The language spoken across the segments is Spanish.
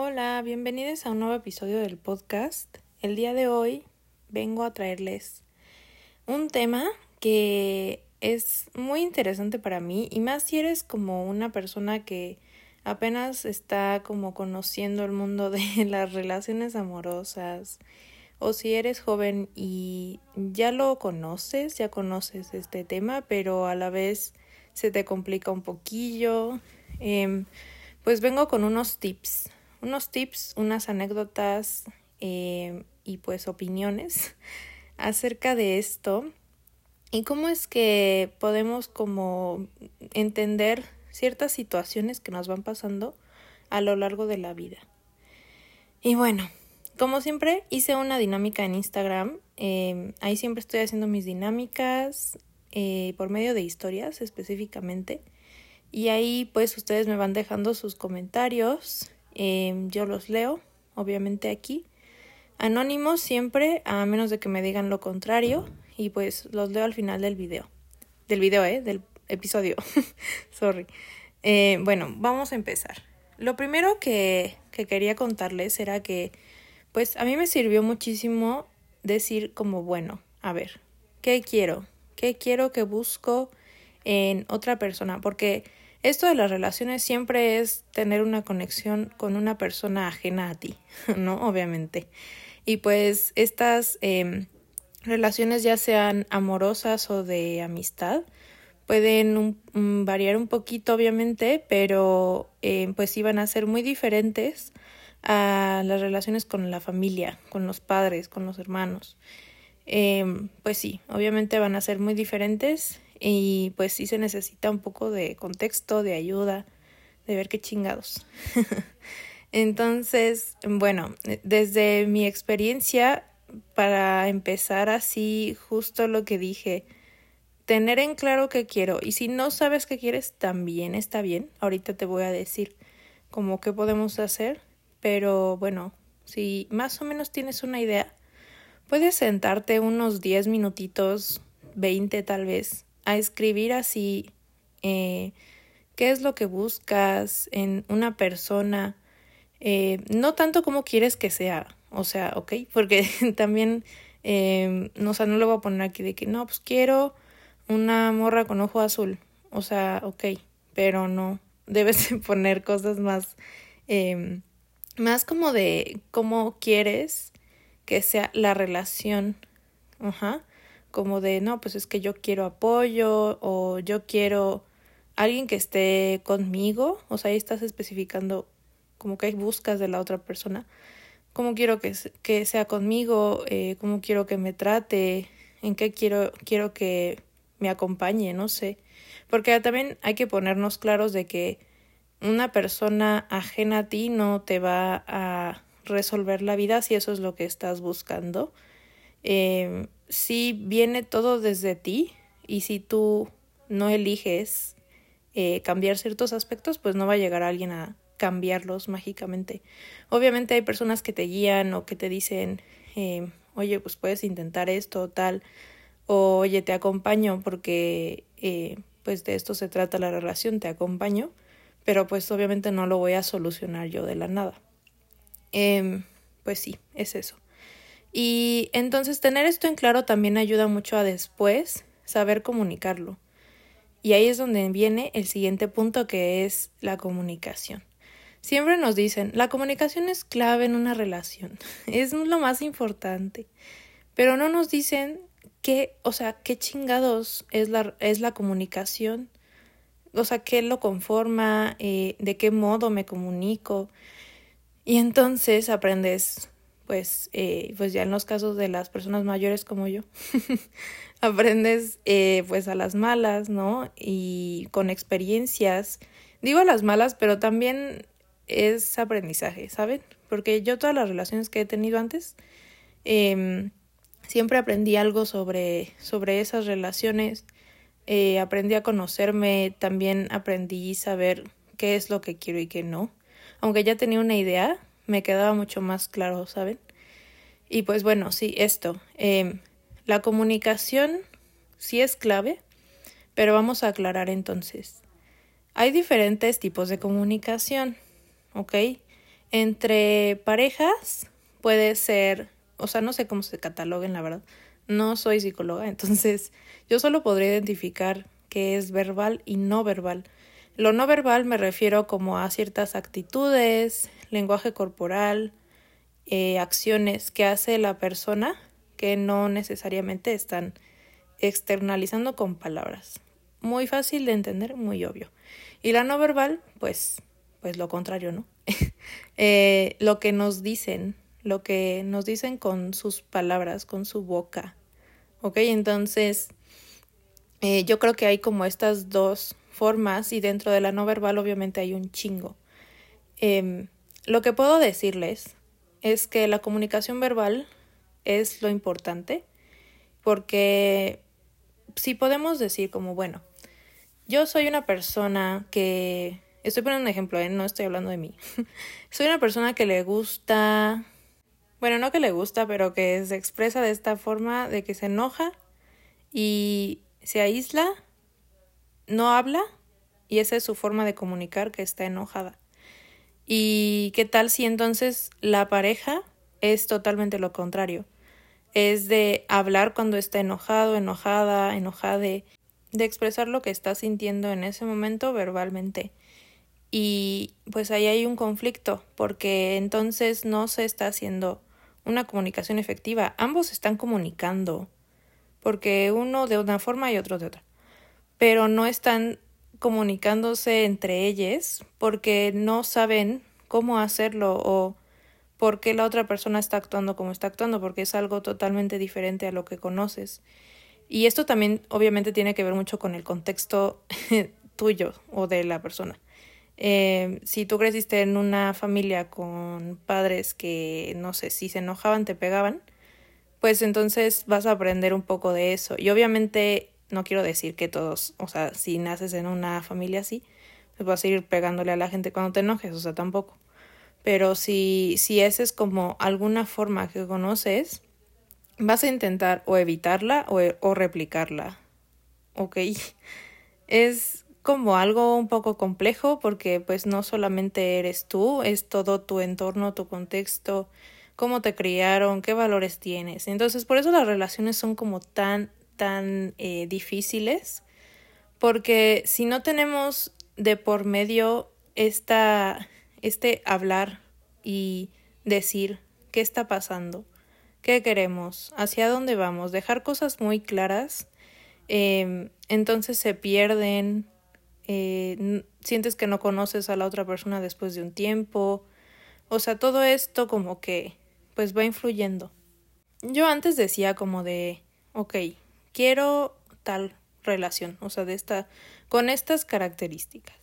Hola, bienvenidos a un nuevo episodio del podcast. El día de hoy vengo a traerles un tema que es muy interesante para mí y más si eres como una persona que apenas está como conociendo el mundo de las relaciones amorosas o si eres joven y ya lo conoces, ya conoces este tema, pero a la vez se te complica un poquillo, em, pues vengo con unos tips unos tips, unas anécdotas eh, y pues opiniones acerca de esto. Y cómo es que podemos como entender ciertas situaciones que nos van pasando a lo largo de la vida. Y bueno, como siempre hice una dinámica en Instagram, eh, ahí siempre estoy haciendo mis dinámicas eh, por medio de historias específicamente. Y ahí pues ustedes me van dejando sus comentarios Em, yo los leo, obviamente aquí. Anónimos siempre, a menos de que me digan lo contrario. Y pues los leo al final del video. Del video, ¿eh? Del episodio. Sorry. Eh, bueno, vamos a empezar. Lo primero que, que quería contarles era que, pues a mí me sirvió muchísimo decir como, bueno, a ver, ¿qué quiero? ¿Qué quiero que busco en otra persona? Porque esto de las relaciones siempre es tener una conexión con una persona ajena a ti, ¿no? Obviamente. Y pues estas em, relaciones, ya sean amorosas o de amistad, pueden variar un poquito, obviamente, pero eh, pues iban a ser muy diferentes a las relaciones con la familia, con los padres, con los hermanos. Em, pues sí, obviamente van a ser muy diferentes y pues sí se necesita un poco de contexto, de ayuda, de ver qué chingados. Entonces, bueno, desde mi experiencia, para empezar así, justo lo que dije, tener en claro qué quiero. Y si no sabes qué quieres, también está bien. Ahorita te voy a decir como qué podemos hacer. Pero bueno, si más o menos tienes una idea, puedes sentarte unos 10 minutitos, 20 tal vez, a escribir así eh, qué es lo que buscas en una persona, eh, no tanto como quieres que sea, o sea, ok, porque también, eh, no, o no lo voy a poner aquí de que no, pues quiero una morra con ojo azul, o sea, ok, pero no, debes poner cosas más, em, más como de cómo quieres que sea la relación, ajá, como de, no, pues es que yo quiero apoyo o yo quiero alguien que esté conmigo, o sea, ahí estás especificando como que buscas de la otra persona, cómo quiero que, que sea conmigo, eh, cómo quiero que me trate, en qué quiero, quiero que me acompañe, no sé, porque también hay que ponernos claros de que una persona ajena a ti no te va a resolver la vida si eso es lo que estás buscando. Eh, si viene todo desde ti y si tú no eliges eh, cambiar ciertos aspectos, pues no va a llegar alguien a cambiarlos mágicamente. Obviamente hay personas que te guían o que te dicen, eh, oye, pues puedes intentar esto o tal, o oye, te acompaño porque eh, pues de esto se trata la relación, te acompaño, pero pues obviamente no lo voy a solucionar yo de la nada. Eh, pues sí, es eso. Y entonces tener esto en claro también ayuda mucho a después saber comunicarlo. Y ahí es donde viene el siguiente punto que es la comunicación. Siempre nos dicen, la comunicación es clave en una relación, es lo más importante, pero no nos dicen qué, o sea, qué chingados es la, es la comunicación, o sea, qué lo conforma, eh, de qué modo me comunico. Y entonces aprendes pues, eh, pues ya en los casos de las personas mayores como yo, aprendes eh, pues a las malas, ¿no? Y con experiencias, digo a las malas, pero también es aprendizaje, ¿saben? Porque yo todas las relaciones que he tenido antes, eh, siempre aprendí algo sobre, sobre esas relaciones, eh, aprendí a conocerme, también aprendí a saber qué es lo que quiero y qué no. Aunque ya tenía una idea, me quedaba mucho más claro, ¿saben? Y pues bueno, sí, esto. Eh, la comunicación sí es clave, pero vamos a aclarar entonces. Hay diferentes tipos de comunicación, ¿ok? Entre parejas puede ser, o sea, no sé cómo se cataloguen, la verdad. No soy psicóloga, entonces yo solo podría identificar qué es verbal y no verbal. Lo no verbal me refiero como a ciertas actitudes, lenguaje corporal, eh, acciones que hace la persona que no necesariamente están externalizando con palabras. Muy fácil de entender, muy obvio. Y la no verbal, pues, pues lo contrario, ¿no? Eh, lo que nos dicen, lo que nos dicen con sus palabras, con su boca. ¿Ok? Entonces, eh, yo creo que hay como estas dos formas y dentro de la no verbal obviamente hay un chingo. Em, lo que puedo decirles es que la comunicación verbal es lo importante porque si podemos decir como, bueno, yo soy una persona que, estoy poniendo un ejemplo, ¿eh? no estoy hablando de mí, soy una persona que le gusta, bueno, no que le gusta, pero que se expresa de esta forma de que se enoja y se aísla, no habla y esa es su forma de comunicar que está enojada. ¿Y qué tal si entonces la pareja es totalmente lo contrario? Es de hablar cuando está enojado, enojada, enojada, de, expresar lo que está sintiendo en ese momento verbalmente. Y pues ahí hay un conflicto, porque entonces no se está haciendo una comunicación efectiva. Ambos están comunicando, porque uno de una forma y otro de otra. Pero no están comunicándose entre ellos porque no saben cómo hacerlo o por qué la otra persona está actuando como está actuando, porque es algo totalmente diferente a lo que conoces. Y esto también obviamente tiene que ver mucho con el contexto tuyo o de la persona. Eh, si tú creciste en una familia con padres que, no sé, si se enojaban, te pegaban, pues entonces vas a aprender un poco de eso. Y obviamente no quiero decir que todos, o sea, si naces en una familia así, pues vas a ir pegándole a la gente cuando te enojes, o sea, tampoco. Pero si, si esa es como alguna forma que conoces, vas a intentar o evitarla o, o replicarla. ¿Ok? Es como algo un poco complejo porque pues no solamente eres tú, es todo tu entorno, tu contexto, cómo te criaron, qué valores tienes. Entonces por eso las relaciones son como tan tan eh, difíciles, porque si no tenemos de por medio esta, este hablar y decir qué está pasando, qué queremos, hacia dónde vamos, dejar cosas muy claras, em, entonces se pierden, eh, sientes que no conoces a la otra persona después de un tiempo, o sea, todo esto como que pues va influyendo. Yo antes decía como de, ok, quiero tal relación, o sea, de esta, con estas características.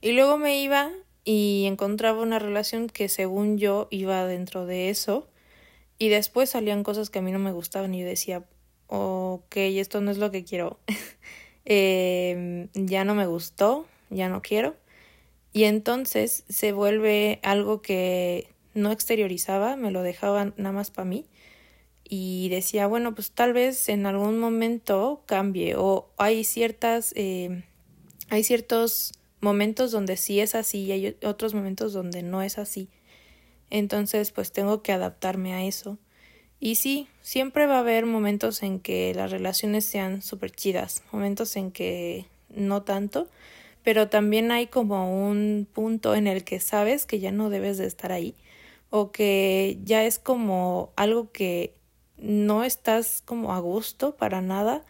Y luego me iba y encontraba una relación que según yo iba dentro de eso y después salían cosas que a mí no me gustaban y yo decía, ok, esto no es lo que quiero, eh, ya no me gustó, ya no quiero. Y entonces se vuelve algo que no exteriorizaba, me lo dejaban nada más para mí y decía, bueno, pues tal vez en algún momento cambie o hay ciertas, eh, hay ciertos momentos donde sí es así y hay otros momentos donde no es así. Entonces, pues tengo que adaptarme a eso. Y sí, siempre va a haber momentos en que las relaciones sean súper chidas, momentos en que no tanto, pero también hay como un punto en el que sabes que ya no debes de estar ahí o que ya es como algo que no estás como a gusto para nada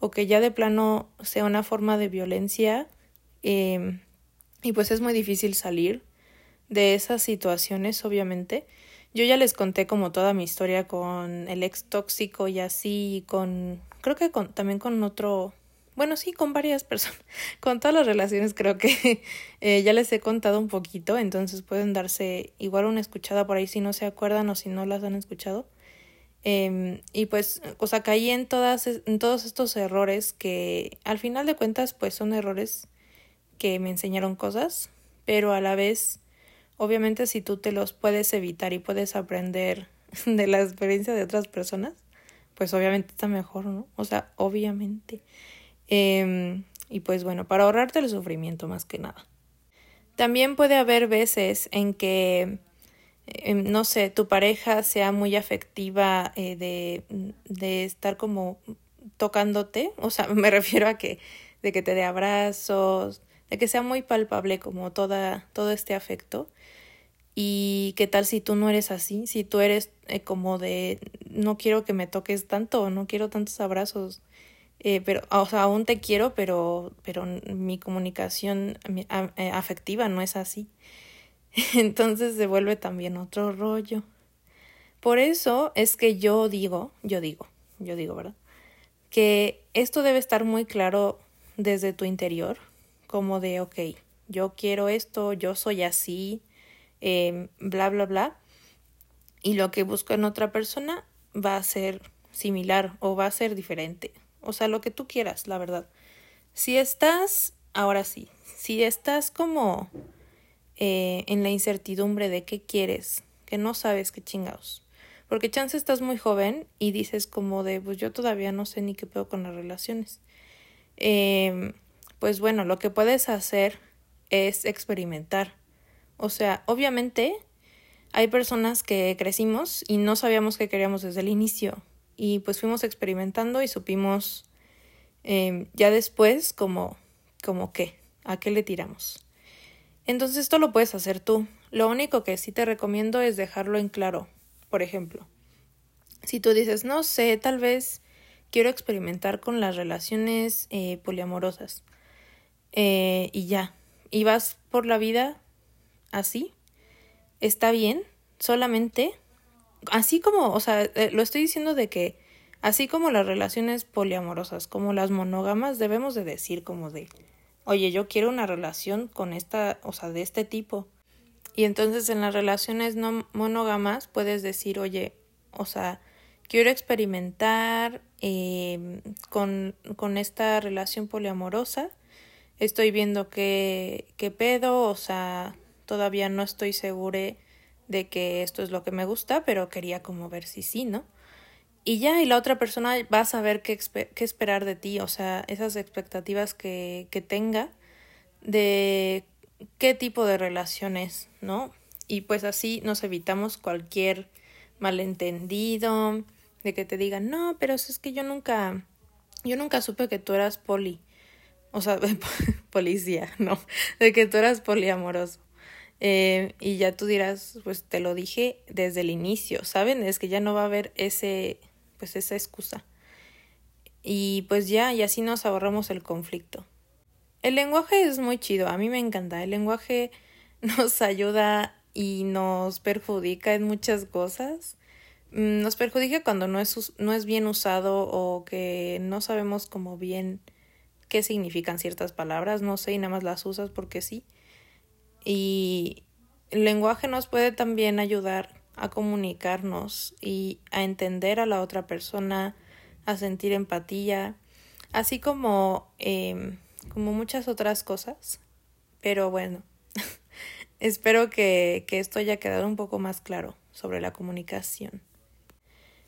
o que ya de plano sea una forma de violencia em, y pues es muy difícil salir de esas situaciones obviamente. Yo ya les conté como toda mi historia con el ex tóxico y así y con creo que con, también con otro bueno sí con varias personas con todas las relaciones creo que eh, ya les he contado un poquito entonces pueden darse igual una escuchada por ahí si no se acuerdan o si no las han escuchado Em, y pues, o sea, caí en, todas, todos estos errores que al final de cuentas pues son errores que me enseñaron cosas, pero a la vez, obviamente si tú te los puedes evitar y puedes aprender de la experiencia de otras personas, pues obviamente está mejor, ¿no? O sea, obviamente. Eh, y pues bueno, para ahorrarte el sufrimiento más que nada. También puede haber veces en que, em, no sé, tu pareja sea muy afectiva eh, de, de estar como tocándote, o sea, me refiero a que de que te dé abrazos, de que sea muy palpable como toda, todo este afecto. Y qué tal si tú no eres así, si tú eres eh, como de no quiero que me toques tanto, no quiero tantos abrazos, eh, pero, o sea, aún te quiero, pero, pero mi comunicación eh, afectiva no es así. Entonces se vuelve también otro rollo. Por eso es que yo digo, yo digo, yo digo, ¿verdad? Que esto debe estar muy claro desde tu interior, como de, ok, yo quiero esto, yo soy así, eh, bla, bla, bla. Y lo que busco en otra persona va a ser similar o va a ser diferente. O sea, lo que tú quieras, la verdad. Si estás, ahora sí, si estás como eh, en la incertidumbre de qué quieres, que no sabes qué chingados. Porque chance estás muy joven y dices como de, pues yo todavía no sé ni qué puedo con las relaciones. Eh, pues bueno, lo que puedes hacer es experimentar. O sea, obviamente hay personas que crecimos y no sabíamos qué queríamos desde el inicio y pues fuimos experimentando y supimos eh, ya después como, como qué, a qué le tiramos. Entonces esto lo puedes hacer tú. Lo único que sí te recomiendo es dejarlo en claro. Por ejemplo, si tú dices, no sé, tal vez quiero experimentar con las relaciones eh, poliamorosas eh, y ya, y vas por la vida así, está bien, solamente, así como, o sea, eh, lo estoy diciendo de que, así como las relaciones poliamorosas, como las monógamas, debemos de decir como de, oye, yo quiero una relación con esta, o sea, de este tipo. Y entonces en las relaciones no monógamas puedes decir, oye, o sea, quiero experimentar eh, con, con esta relación poliamorosa. Estoy viendo qué, qué pedo, o sea, todavía no estoy segura de que esto es lo que me gusta, pero quería como ver si sí, ¿no? Y ya, y la otra persona va a saber qué, qué esperar de ti, o sea, esas expectativas que, que tenga de qué tipo de relaciones, ¿no? Y pues así nos evitamos cualquier malentendido, de que te digan, no, pero es que yo nunca, yo nunca supe que tú eras poli, o sea, policía, no, de que tú eras poliamoroso. Eh, y ya tú dirás, pues te lo dije desde el inicio, ¿saben? Es que ya no va a haber ese, pues esa excusa. Y pues ya, y así nos ahorramos el conflicto. El lenguaje es muy chido, a mí me encanta. El lenguaje nos ayuda y nos perjudica en muchas cosas. Mm, nos perjudica cuando no es, no es bien usado o que no sabemos como bien qué significan ciertas palabras, no sé, y nada más las usas porque sí. Y el lenguaje nos puede también ayudar a comunicarnos y a entender a la otra persona, a sentir empatía, así como, eh, como muchas otras cosas. Pero bueno, espero que, que esto haya quedado un poco más claro sobre la comunicación.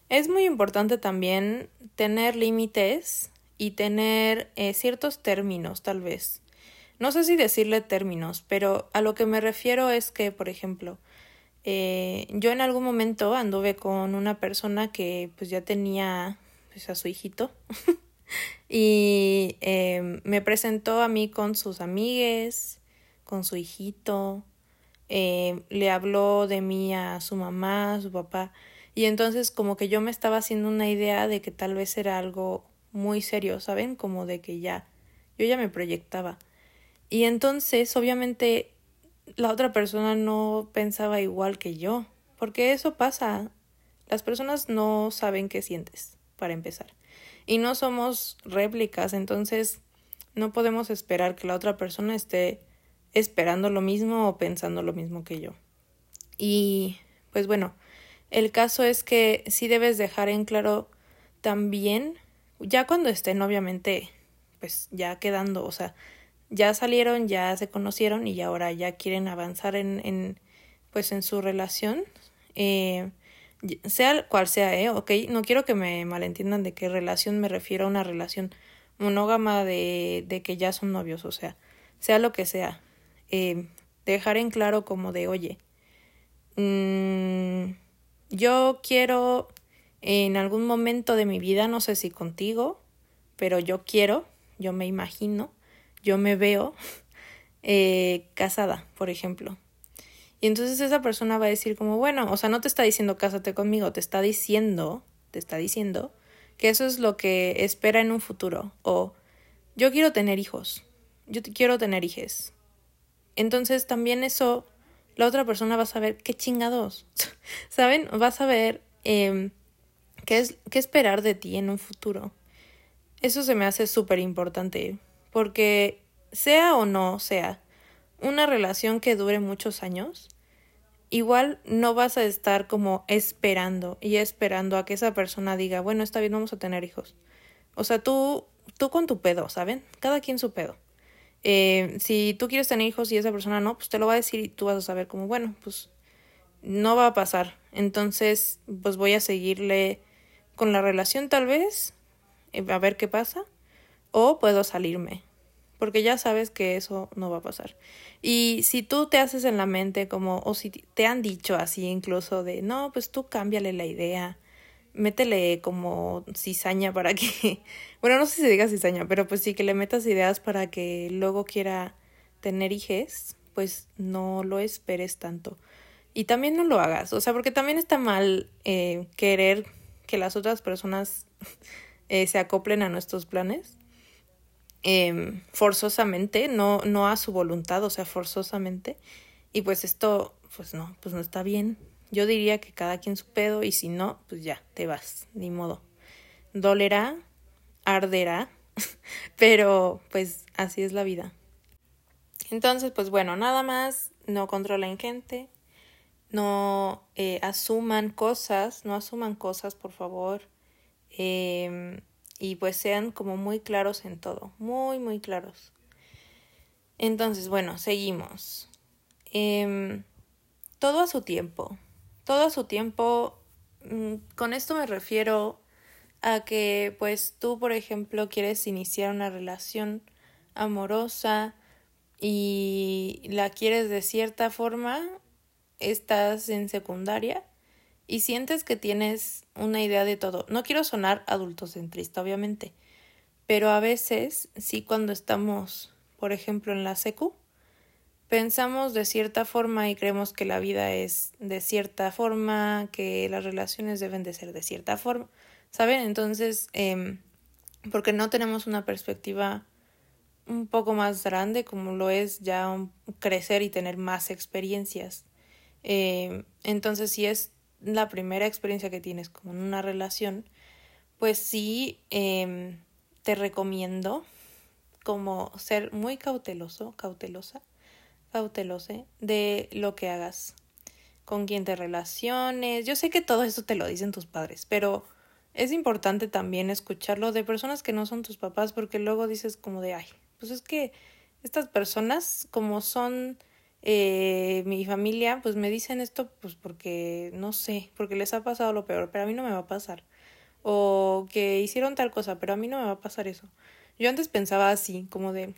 Es muy importante también tener límites y tener eh, ciertos términos, tal vez, no sé si decirle términos, pero a lo que me refiero es que, por ejemplo, eh, yo en algún momento anduve con una persona que pues ya tenía pues, a su hijito y eh, me presentó a mí con sus amigues, con su hijito, eh, le habló de mí a su mamá, a su papá, y entonces como que yo me estaba haciendo una idea de que tal vez era algo muy serio, ¿saben? Como de que ya, yo ya me proyectaba. Y entonces, obviamente, la otra persona no pensaba igual que yo, porque eso pasa. Las personas no saben qué sientes, para empezar. Y no somos réplicas, entonces no podemos esperar que la otra persona esté esperando lo mismo o pensando lo mismo que yo. Y pues bueno, el caso es que sí debes dejar en claro también, ya cuando estén obviamente, pues ya quedando, o sea, ya salieron, ya se conocieron y ahora ya quieren avanzar en, en pues en su relación, eh, sea cual sea, ¿eh? Ok, no quiero que me malentiendan de qué relación me refiero a una relación monógama de, de que ya son novios, o sea, sea lo que sea. Eh, dejar en claro como de, oye, mmm, yo quiero en algún momento de mi vida, no sé si contigo, pero yo quiero, yo me imagino, yo me veo eh, casada, por ejemplo. Y entonces esa persona va a decir como, bueno, o sea, no te está diciendo cásate conmigo, te está diciendo, te está diciendo que eso es lo que espera en un futuro. O yo quiero tener hijos, yo quiero tener hijes. Entonces también eso, la otra persona va a saber qué chingados, ¿saben? Va a saber eh, qué, es, qué esperar de ti en un futuro. Eso se me hace súper importante, porque sea o no sea una relación que dure muchos años, igual no vas a estar como esperando y esperando a que esa persona diga, bueno, está bien, vamos a tener hijos. O sea, tú, tú con tu pedo, ¿saben? Cada quien su pedo. Eh, si tú quieres tener hijos y esa persona no, pues te lo va a decir y tú vas a saber como, bueno, pues no va a pasar. Entonces, pues voy a seguirle con la relación tal vez, eh, a ver qué pasa, o puedo salirme porque ya sabes que eso no va a pasar. Y si tú te haces en la mente como, o si te han dicho así incluso de, no, pues tú cámbiale la idea, métele como cizaña para que, bueno, no sé si diga cizaña, pero pues sí que le metas ideas para que luego quiera tener hijes, pues no lo esperes tanto. Y también no lo hagas, o sea, porque también está mal eh, querer que las otras personas eh, se acoplen a nuestros planes Em, forzosamente, no, no a su voluntad, o sea, forzosamente. Y pues esto, pues no, pues no está bien. Yo diría que cada quien su pedo y si no, pues ya, te vas, ni modo. Dolerá, arderá, pero pues así es la vida. Entonces, pues bueno, nada más, no controlen gente, no eh, asuman cosas, no asuman cosas, por favor. Eh, y pues sean como muy claros en todo, muy, muy claros. Entonces, bueno, seguimos. Em, todo a su tiempo, todo a su tiempo, mm, con esto me refiero a que pues tú, por ejemplo, quieres iniciar una relación amorosa y la quieres de cierta forma, estás en secundaria y sientes que tienes una idea de todo. No quiero sonar adultocentrista, obviamente, pero a veces sí cuando estamos, por ejemplo, en la secu, pensamos de cierta forma y creemos que la vida es de cierta forma, que las relaciones deben de ser de cierta forma, ¿saben? Entonces, eh, porque no tenemos una perspectiva un poco más grande como lo es ya crecer y tener más experiencias. Eh, entonces, si es la primera experiencia que tienes como en una relación, pues sí em, te recomiendo como ser muy cauteloso, cautelosa, cautelose de lo que hagas, con quién te relaciones. Yo sé que todo eso te lo dicen tus padres, pero es importante también escucharlo de personas que no son tus papás porque luego dices como de, ay, pues es que estas personas como son eh, mi familia pues me dicen esto pues porque no sé, porque les ha pasado lo peor, pero a mí no me va a pasar. O que hicieron tal cosa, pero a mí no me va a pasar eso. Yo antes pensaba así, como de,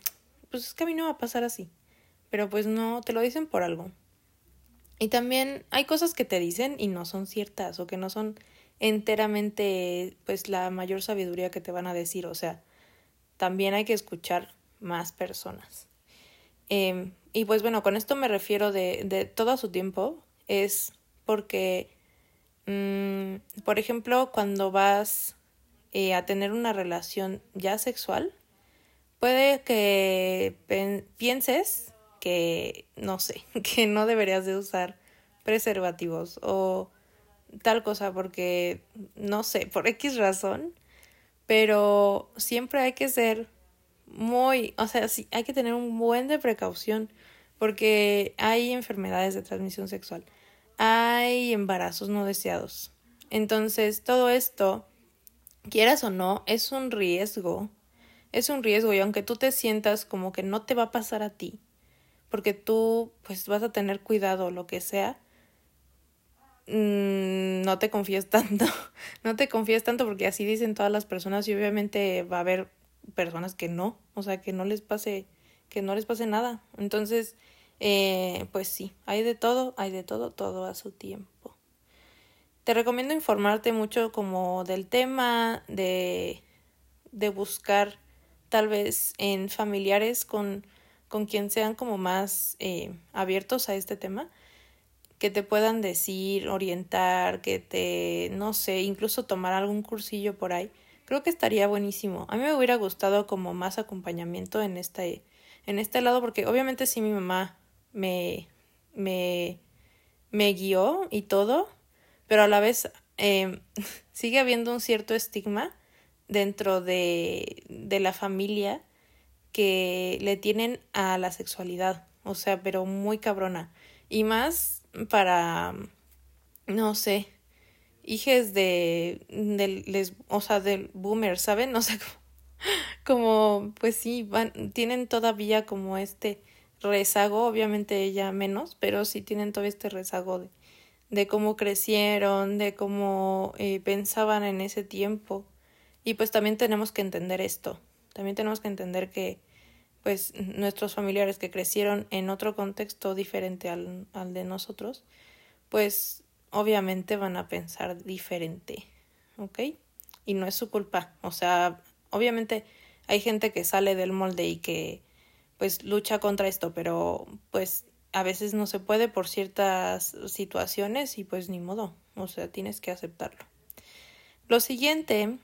pues es que a mí no va a pasar así. Pero pues no, te lo dicen por algo. Y también hay cosas que te dicen y no son ciertas o que no son enteramente pues la mayor sabiduría que te van a decir. O sea, también hay que escuchar más personas. Eh, y pues bueno, con esto me refiero de, de todo su tiempo, es porque, mmm, por ejemplo, cuando vas eh, a tener una relación ya sexual, puede que pienses que, no sé, que no deberías de usar preservativos o tal cosa porque, no sé, por X razón, pero siempre hay que ser muy, o sea, sí, hay que tener un buen de precaución porque hay enfermedades de transmisión sexual, hay embarazos no deseados. Entonces, todo esto, quieras o no, es un riesgo. Es un riesgo y aunque tú te sientas como que no te va a pasar a ti, porque tú pues vas a tener cuidado lo que sea, mmm, no te confíes tanto, no te confíes tanto porque así dicen todas las personas y obviamente va a haber personas que no, o sea, que no les pase, que no les pase nada. Entonces, Eh, pues sí, hay de todo, hay de todo, todo a su tiempo. Te recomiendo informarte mucho como del tema, de, de buscar tal vez en familiares con, con quien sean como más eh, abiertos a este tema, que te puedan decir, orientar, que te, no sé, incluso tomar algún cursillo por ahí. Creo que estaría buenísimo. A mí me hubiera gustado como más acompañamiento en este, en este lado, porque obviamente sí mi mamá me, me, me guió y todo, pero a la vez eh, sigue habiendo un cierto estigma dentro de, de la familia que le tienen a la sexualidad, o sea, pero muy cabrona. Y más para, no sé, hijes de, del, les, o sea, del boomer, ¿saben? O sea, como, pues sí, van, tienen todavía como este rezago, obviamente ella menos, pero sí tienen todavía este rezago de, de cómo crecieron, de cómo eh, pensaban en ese tiempo. Y pues también tenemos que entender esto, también tenemos que entender que pues nuestros familiares que crecieron en otro contexto diferente al, al de nosotros, pues obviamente van a pensar diferente, ¿ok? Y no es su culpa, o sea, obviamente hay gente que sale del molde y que pues lucha contra esto, pero pues a veces no se puede por ciertas situaciones y pues ni modo, o sea, tienes que aceptarlo. Lo siguiente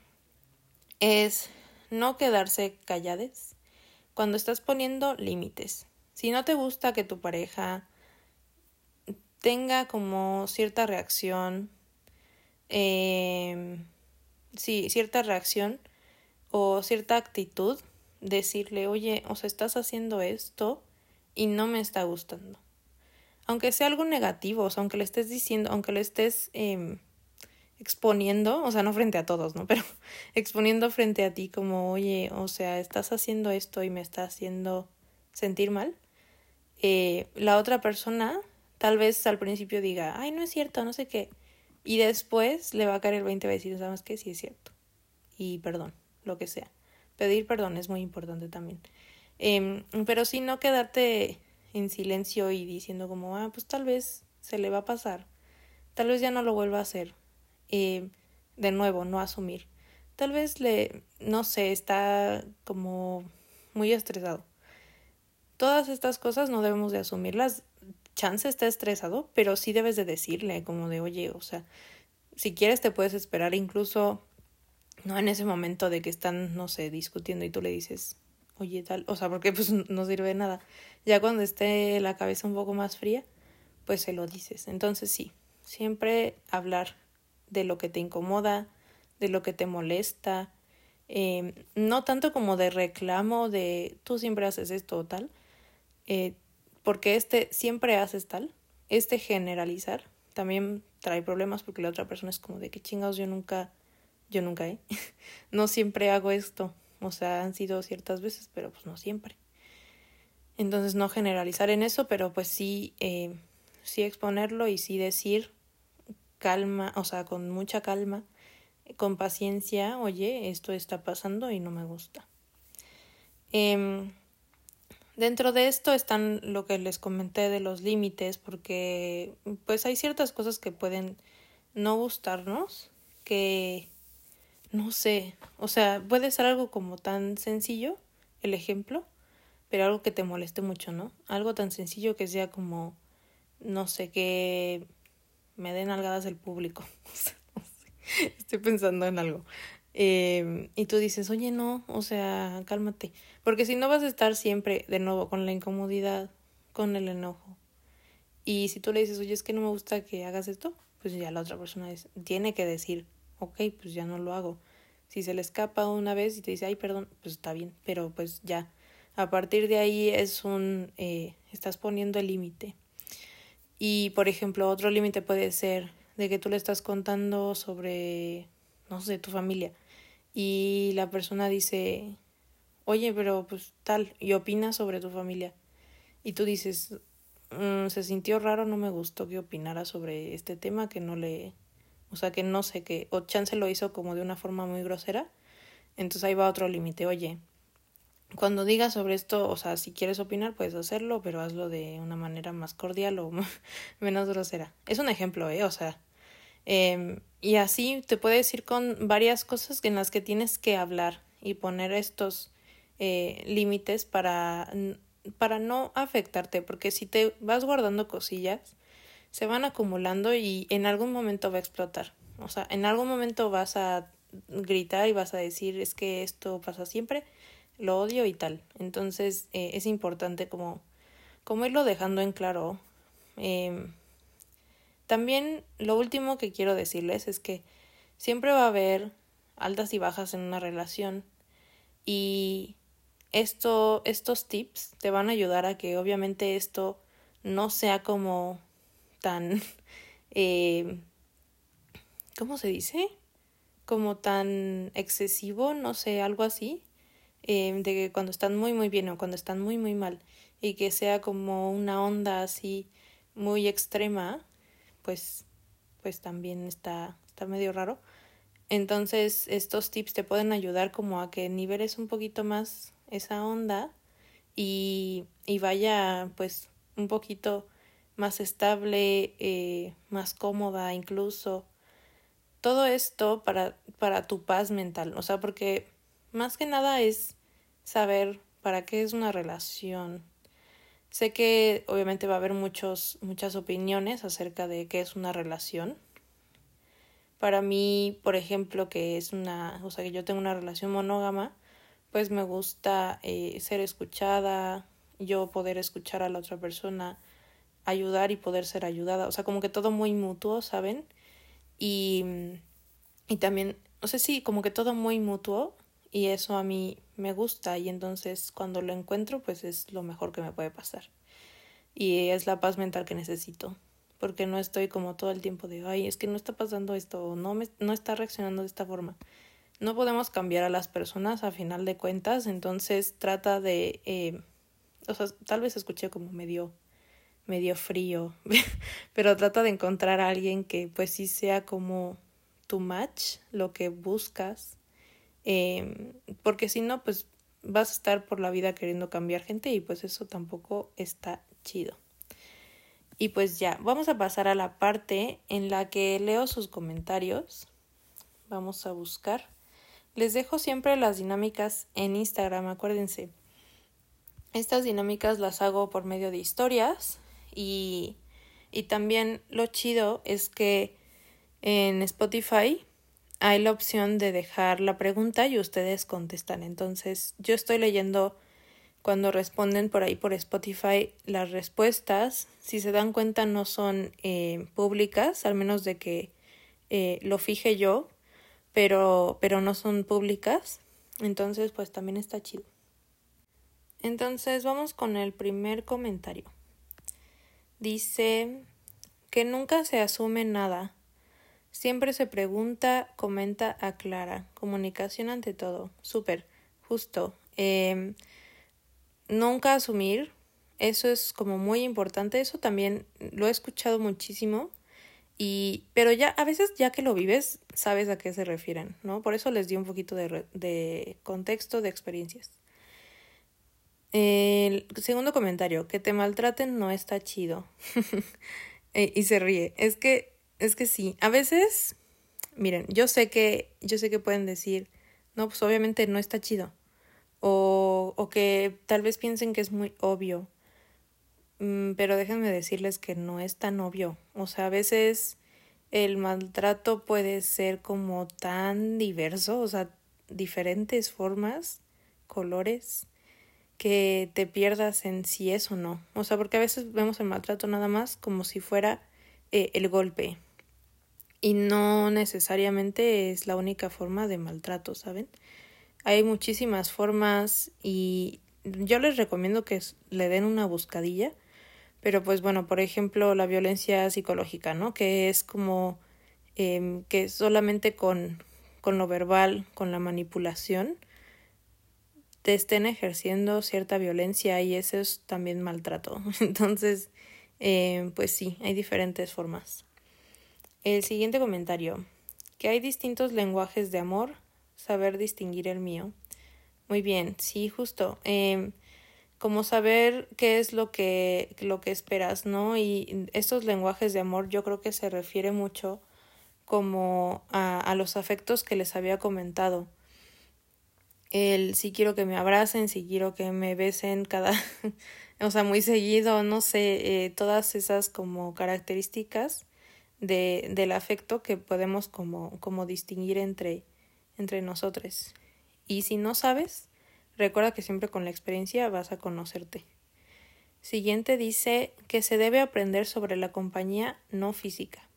es no quedarse callades cuando estás poniendo límites. Si no te gusta que tu pareja tenga como cierta reacción, eh, sí, cierta reacción o cierta actitud, decirle, oye, o sea, estás haciendo esto y no me está gustando. Aunque sea algo negativo, o sea, aunque le estés diciendo, aunque le estés eh, exponiendo, o sea, no frente a todos, ¿no? Pero exponiendo frente a ti como, oye, o sea, estás haciendo esto y me está haciendo sentir mal. Eh, la otra persona tal vez al principio diga, ay, no es cierto, no sé qué. Y después le va a caer el 20 y va a decir, ¿sabes qué? Sí es cierto. Y perdón, lo que sea. Pedir perdón es muy importante también. Eh, pero sí, no quedarte en silencio y diciendo como, ah, pues tal vez se le va a pasar. Tal vez ya no lo vuelva a hacer. Eh, de nuevo, no asumir. Tal vez le, no sé, está como muy estresado. Todas estas cosas no debemos de asumirlas. Chance está estresado, pero sí debes de decirle como de, oye, o sea, si quieres te puedes esperar incluso no en ese momento de que están, no sé, discutiendo y tú le dices, oye, tal, o sea, porque pues no sirve de nada. Ya cuando esté la cabeza un poco más fría, pues se lo dices. Entonces sí, siempre hablar de lo que te incomoda, de lo que te molesta, eh, no tanto como de reclamo de tú siempre haces esto o tal, eh, porque este siempre haces tal, este generalizar también trae problemas porque la otra persona es como de que chingados yo nunca yo nunca, ¿eh? no siempre hago esto. O sea, han sido ciertas veces, pero pues no siempre. Entonces no generalizar en eso, pero pues sí, eh, sí exponerlo y sí decir calma, o sea, con mucha calma, con paciencia, oye, esto está pasando y no me gusta. Eh, dentro de esto están lo que les comenté de los límites, porque pues hay ciertas cosas que pueden no gustarnos, que no sé, o sea, puede ser algo como tan sencillo, el ejemplo, pero algo que te moleste mucho, ¿no? Algo tan sencillo que sea como, no sé, que me den algadas el público. Estoy pensando en algo. Eh, y tú dices, oye, no, o sea, cálmate. Porque si no vas a estar siempre, de nuevo, con la incomodidad, con el enojo. Y si tú le dices, oye, es que no me gusta que hagas esto, pues ya la otra persona tiene que decir, ok, pues ya no lo hago. Si se le escapa una vez y te dice, ay, perdón, pues está bien, pero pues ya. A partir de ahí es un, eh, estás poniendo el límite. Y, por ejemplo, otro límite puede ser de que tú le estás contando sobre, no sé, tu familia. Y la persona dice, oye, pero pues tal, y opina sobre tu familia. Y tú dices, mm, se sintió raro, no me gustó que opinara sobre este tema que no le, o sea, que no sé qué, o Chance lo hizo como de una forma muy grosera. Entonces ahí va otro límite. Oye, cuando digas sobre esto, o sea, si quieres opinar, puedes hacerlo, pero hazlo de una manera más cordial o menos grosera. Es un ejemplo, ¿eh? O sea, eh, y así te puedes ir con varias cosas en las que tienes que hablar y poner estos eh, límites para, para no afectarte, porque si te vas guardando cosillas, se van acumulando y en algún momento va a explotar. O sea, en algún momento vas a gritar y vas a decir es que esto pasa siempre lo odio y tal. Entonces eh, es importante como, como irlo dejando en claro. Eh, también lo último que quiero decirles es que siempre va a haber altas y bajas en una relación y esto, estos tips te van a ayudar a que obviamente esto no sea como tan... Eh, ¿Cómo se dice? Como tan excesivo, no sé, algo así eh, de que cuando están muy muy bien o cuando están muy muy mal y que sea como una onda así muy extrema, pues pues también está está medio raro. Entonces, estos tips te pueden ayudar como a que niveles un poquito más esa onda y, y vaya pues un poquito más estable, eh, más cómoda incluso. Todo esto para, para tu paz mental, o sea, porque más que nada es saber para qué es una relación. Sé que obviamente va a haber muchos, muchas opiniones acerca de qué es una relación. Para mí, por ejemplo, que es una, o sea, que yo tengo una relación monógama, pues me gusta eh, ser escuchada, yo poder escuchar a la otra persona, ayudar y poder ser ayudada. O sea, como que todo muy mutuo, ¿saben? Y, y también, no sé si como que todo muy mutuo y eso a mí me gusta y entonces cuando lo encuentro pues es lo mejor que me puede pasar y es la paz mental que necesito porque no estoy como todo el tiempo de ay es que no está pasando esto no me no está reaccionando de esta forma no podemos cambiar a las personas a final de cuentas entonces trata de eh, o sea tal vez escuché como medio medio frío pero trata de encontrar a alguien que pues sí sea como tu match lo que buscas eh, porque si no, pues vas a estar por la vida queriendo cambiar gente y pues eso tampoco está chido. Y pues ya, vamos a pasar a la parte en la que leo sus comentarios. Vamos a buscar. Les dejo siempre las dinámicas en Instagram, acuérdense. Estas dinámicas las hago por medio de historias y, y también lo chido es que en Spotify hay la opción de dejar la pregunta y ustedes contestan. Entonces, yo estoy leyendo cuando responden por ahí por Spotify las respuestas. Si se dan cuenta, no son eh, públicas, al menos de que eh, lo fije yo, pero, pero no son públicas. Entonces, pues también está chido. Entonces, vamos con el primer comentario. Dice que nunca se asume nada Siempre se pregunta, comenta, aclara. Comunicación ante todo. Súper, justo. Eh, nunca asumir. Eso es como muy importante. Eso también lo he escuchado muchísimo. Y, pero ya, a veces ya que lo vives, sabes a qué se refieren, ¿no? Por eso les di un poquito de, de contexto, de experiencias. El segundo comentario, que te maltraten no está chido. Eh, y se ríe. Es que es que sí, a veces, miren, yo sé que, yo sé que pueden decir, no, pues obviamente no está chido. O, o que tal vez piensen que es muy obvio. Mm, pero déjenme decirles que no es tan obvio. O sea, a veces el maltrato puede ser como tan diverso, o sea, diferentes formas, colores, que te pierdas en si es o no. O sea, porque a veces vemos el maltrato nada más como si fuera eh, el golpe, y no necesariamente es la única forma de maltrato, ¿saben? Hay muchísimas formas y yo les recomiendo que le den una buscadilla, pero pues bueno, por ejemplo, la violencia psicológica, ¿no? Que es como eh, que solamente con, con lo verbal, con la manipulación, te estén ejerciendo cierta violencia y eso es también maltrato. Entonces, eh, pues sí, hay diferentes formas. El siguiente comentario. Que hay distintos lenguajes de amor, saber distinguir el mío. Muy bien, sí, justo. Eh, como saber qué es lo que, lo que esperas, ¿no? Y estos lenguajes de amor yo creo que se refiere mucho como a, a los afectos que les había comentado. El si quiero que me abracen, si quiero que me besen cada, o sea, muy seguido, no sé, eh, todas esas como características de, del afecto que podemos como, como distinguir entre, entre nosotros. Y si no sabes, recuerda que siempre con la experiencia vas a conocerte. Siguiente dice que se debe aprender sobre la compañía no física.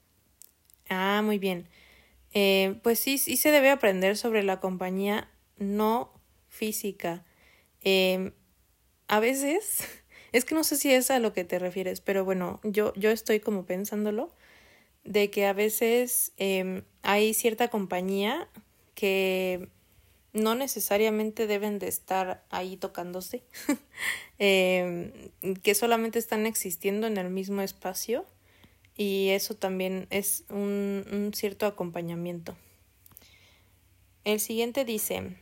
Ah, muy bien. Eh, pues sí, sí se debe aprender sobre la compañía no física. Eh, a veces, es que no sé si es a lo que te refieres, pero bueno, yo, yo estoy como pensándolo, de que a veces eh, hay cierta compañía que no necesariamente deben de estar ahí tocándose, em, que solamente están existiendo en el mismo espacio y eso también es un cierto acompañamiento. El siguiente dice,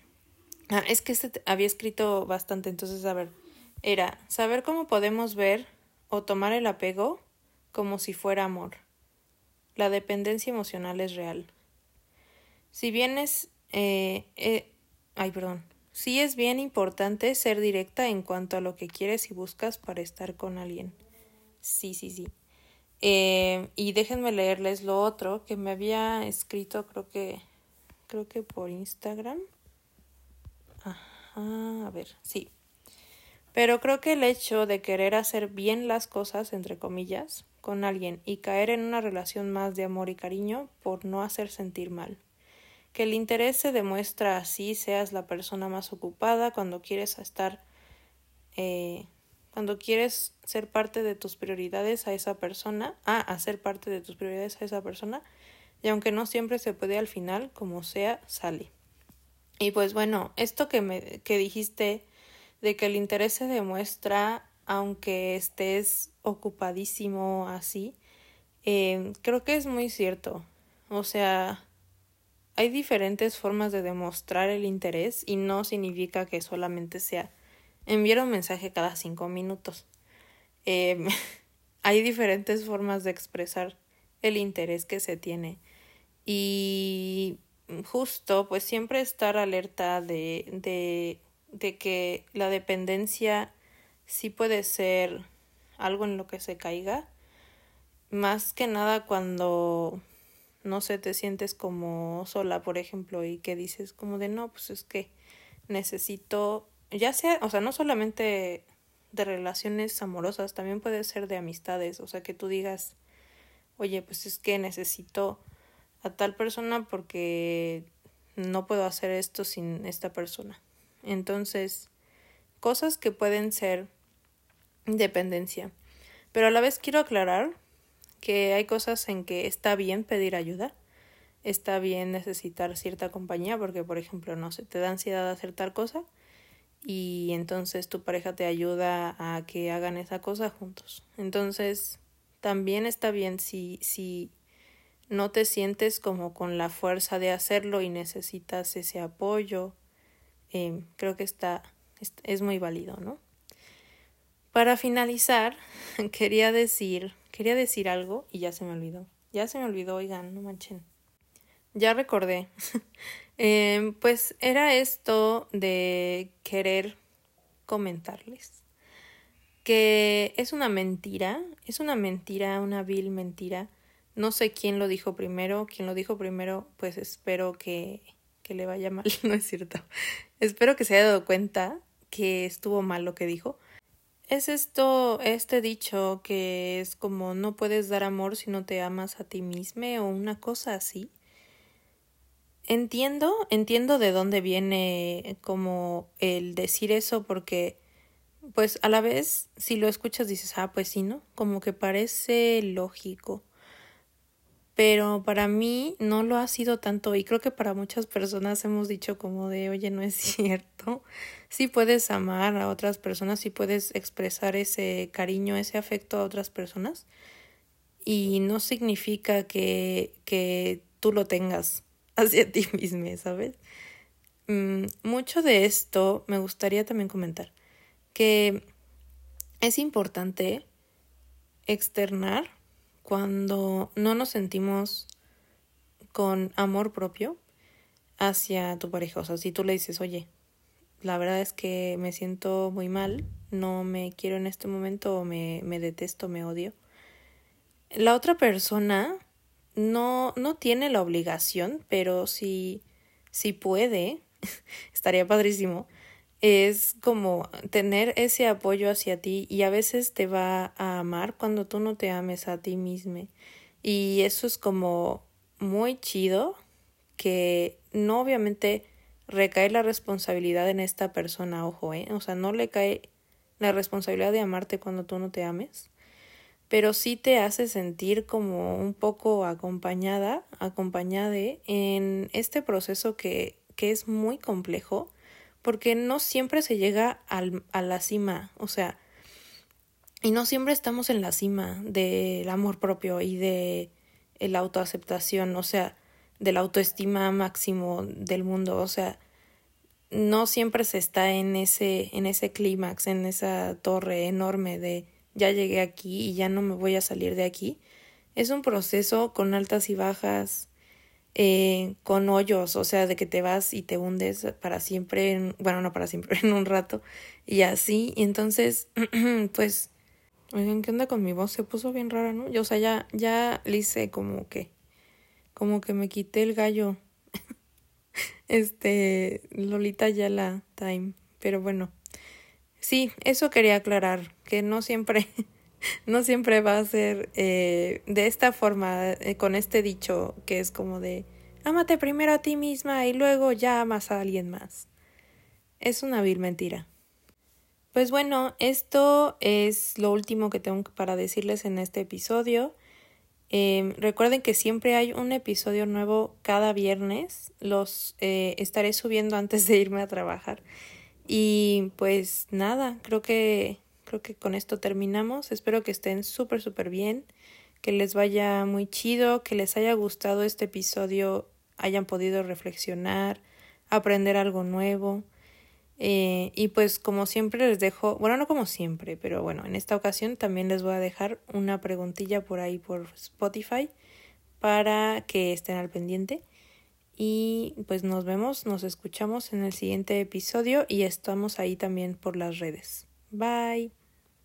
ah, es que este había escrito bastante, entonces a ver, era saber cómo podemos ver o tomar el apego como si fuera amor. La dependencia emocional es real. Si bien es eh, eh, Ay, perdón. Sí es bien importante ser directa en cuanto a lo que quieres y buscas para estar con alguien. Sí, sí, sí. Eh, y déjenme leerles lo otro que me había escrito, creo que, creo que por Instagram. Ajá, a ver, sí. Pero creo que el hecho de querer hacer bien las cosas, entre comillas, con alguien y caer en una relación más de amor y cariño por no hacer sentir mal que el interés se demuestra así, seas la persona más ocupada, cuando quieres estar, eh, cuando quieres ser parte de tus prioridades a esa persona, a hacer parte de tus prioridades a esa persona, y aunque no siempre se puede al final, como sea, sale. Y pues bueno, esto que me que dijiste de que el interés se demuestra aunque estés ocupadísimo así, eh, creo que es muy cierto. O sea, hay diferentes formas de demostrar el interés y no significa que solamente sea enviar un mensaje cada cinco minutos. Em, hay diferentes formas de expresar el interés que se tiene y justo pues siempre estar alerta de, de, de que la dependencia sí puede ser algo en lo que se caiga. Más que nada cuando no sé, te sientes como sola, por ejemplo, y que dices como de no, pues es que necesito, ya sea, o sea, no solamente de relaciones amorosas, también puede ser de amistades, o sea, que tú digas, oye, pues es que necesito a tal persona porque no puedo hacer esto sin esta persona. Entonces, cosas que pueden ser dependencia. Pero a la vez quiero aclarar que hay cosas en que está bien pedir ayuda, está bien necesitar cierta compañía, porque por ejemplo, no sé, te da ansiedad hacer tal cosa y entonces tu pareja te ayuda a que hagan esa cosa juntos. Entonces, también está bien si, si no te sientes como con la fuerza de hacerlo y necesitas ese apoyo, eh, creo que está, es muy válido, ¿no? Para finalizar, quería decir Quería decir algo y ya se me olvidó. Ya se me olvidó, oigan, no manchen. Ya recordé. eh, pues era esto de querer comentarles que es una mentira, es una mentira, una vil mentira. No sé quién lo dijo primero, quién lo dijo primero, pues espero que, que le vaya mal, no es cierto. espero que se haya dado cuenta que estuvo mal lo que dijo, es esto, este dicho que es como no puedes dar amor si no te amas a ti mismo o una cosa así. Entiendo, entiendo de dónde viene como el decir eso porque pues a la vez si lo escuchas dices, ah, pues sí, ¿no? Como que parece lógico pero para mí no lo ha sido tanto y creo que para muchas personas hemos dicho como de, oye, no es cierto. Sí puedes amar a otras personas, sí puedes expresar ese cariño, ese afecto a otras personas y no significa que, que tú lo tengas hacia ti mismo, ¿sabes? mm, mucho de esto me gustaría también comentar que es importante externar cuando no nos sentimos con amor propio hacia tu pareja. O sea, si tú le dices, oye, la verdad es que me siento muy mal, no me quiero en este momento, o me, me detesto, me odio. La otra persona no, no tiene la obligación, pero si, si puede, estaría padrísimo, es como tener ese apoyo hacia ti y a veces te va a amar cuando tú no te ames a ti mismo. Y eso es como muy chido que no obviamente recae la responsabilidad en esta persona, ojo, ¿eh? O sea, no le cae la responsabilidad de amarte cuando tú no te ames, pero sí te hace sentir como un poco acompañada, acompañada en este proceso que, que es muy complejo, porque no siempre se llega al, a la cima, o sea, y no siempre estamos en la cima del amor propio y de la autoaceptación, o sea, de la autoestima máximo del mundo, o sea, no siempre se está en ese en ese clímax, en esa torre enorme de ya llegué aquí y ya no me voy a salir de aquí. Es un proceso con altas y bajas, eh, con hoyos, o sea, de que te vas y te hundes para siempre, bueno, no para siempre, en un rato, y así, y entonces, pues, oigan, ¿qué onda con mi voz? Se puso bien rara, ¿no? Yo, o sea, ya, ya le hice como que como que me quité el gallo. este, Lolita ya la time. Pero bueno, sí, eso quería aclarar, que no siempre, no siempre va a ser eh, de esta forma, eh, con este dicho que es como de, ámate primero a ti misma y luego ya amas a alguien más. Es una vil mentira. Pues bueno, esto es lo último que tengo para decirles en este episodio. Em, recuerden que siempre hay un episodio nuevo cada viernes. Los eh, estaré subiendo antes de irme a trabajar. Y pues nada, creo que creo que con esto terminamos. Espero que estén súper súper bien, que les vaya muy chido, que les haya gustado este episodio, hayan podido reflexionar, aprender algo nuevo. Eh, y pues como siempre les dejo, bueno, no como siempre, pero bueno, en esta ocasión también les voy a dejar una preguntilla por ahí por Spotify para que estén al pendiente. Y pues nos vemos, nos escuchamos en el siguiente episodio y estamos ahí también por las redes. Bye.